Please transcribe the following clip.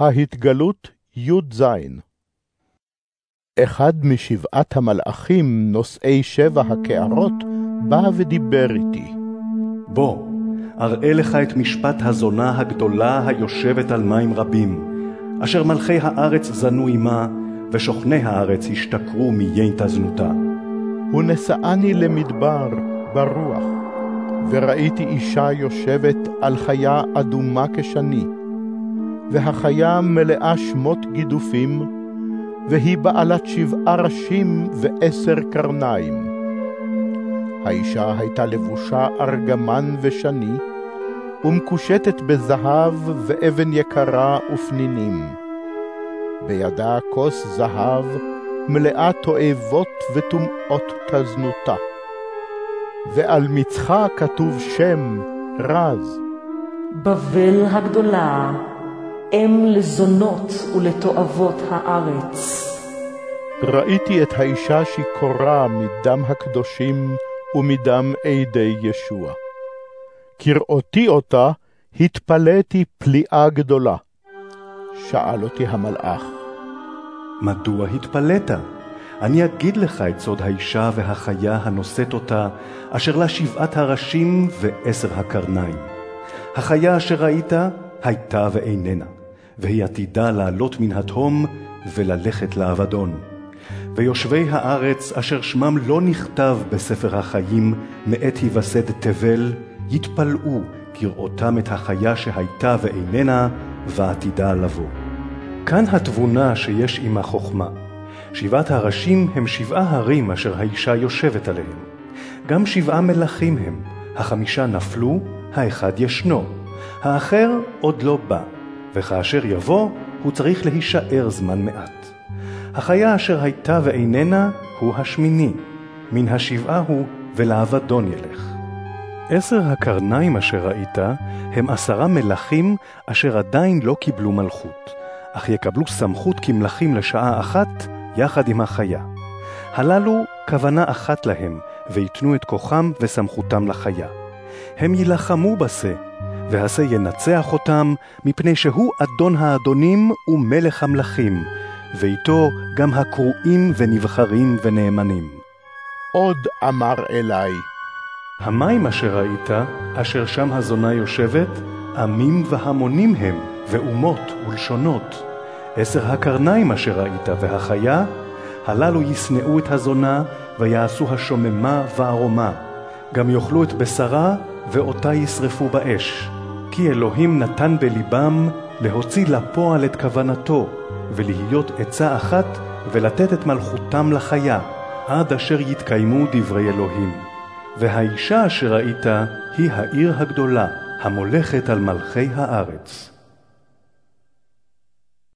ההתגלות י"ז אחד משבעת המלאכים נושאי שבע הקערות בא ודיבר איתי. בוא, אראה לך את משפט הזונה הגדולה היושבת על מים רבים, אשר מלכי הארץ זנו עמה, ושוכני הארץ השתכרו מיין תזנותה. הוא נשאני למדבר ברוח, וראיתי אישה יושבת על חיה אדומה כשני, והחיה מלאה שמות גידופים, והיא בעלת שבעה ראשים ועשר קרניים. האישה הייתה לבושה ארגמן ושני, ומקושטת בזהב ואבן יקרה ופנינים. בידה כוס זהב מלאה תועבות וטומאות תזנותה. ועל מצחה כתוב שם רז. בבל הגדולה, אם לזונות ולתועבות הארץ. ראיתי את האישה שיכורה מדם הקדושים ומדם עדי ישוע. כראותי אותה, התפלאתי פליאה גדולה. שאל אותי המלאך, מדוע התפלאת? אני אגיד לך את סוד האישה והחיה הנושאת אותה, אשר לה שבעת הראשים ועשר הקרניים. החיה אשר ראית הייתה ואיננה, והיא עתידה לעלות מן התהום וללכת לאבדון. ויושבי הארץ אשר שמם לא נכתב בספר החיים מאת היווסד תבל, יתפלאו כראותם את החיה שהייתה ואיננה, ועתידה לבוא. כאן התבונה שיש עמה חוכמה. שבעת הראשים הם שבעה הרים אשר האישה יושבת עליהם. גם שבעה מלכים הם, החמישה נפלו, האחד ישנו, האחר עוד לא בא, וכאשר יבוא, הוא צריך להישאר זמן מעט. החיה אשר הייתה ואיננה, הוא השמיני, מן השבעה הוא, ולאבדון ילך. עשר הקרניים אשר ראית, הם עשרה מלכים אשר עדיין לא קיבלו מלכות, אך יקבלו סמכות כמלכים לשעה אחת, יחד עם החיה. הללו כוונה אחת להם, ויתנו את כוחם וסמכותם לחיה. הם יילחמו בשה, והשה ינצח אותם, מפני שהוא אדון האדונים ומלך המלכים, ואיתו גם הקרואים ונבחרים ונאמנים. עוד אמר אלי, המים אשר ראית, אשר שם הזונה יושבת, עמים והמונים הם, ואומות ולשונות. עשר הקרניים אשר ראית והחיה, הללו ישנאו את הזונה, ויעשו השוממה וערומה. גם יאכלו את בשרה, ואותה ישרפו באש. כי אלוהים נתן בלבם להוציא לפועל את כוונתו, ולהיות עצה אחת, ולתת את מלכותם לחיה, עד אשר יתקיימו דברי אלוהים. והאישה אשר ראית היא העיר הגדולה, המולכת על מלכי הארץ.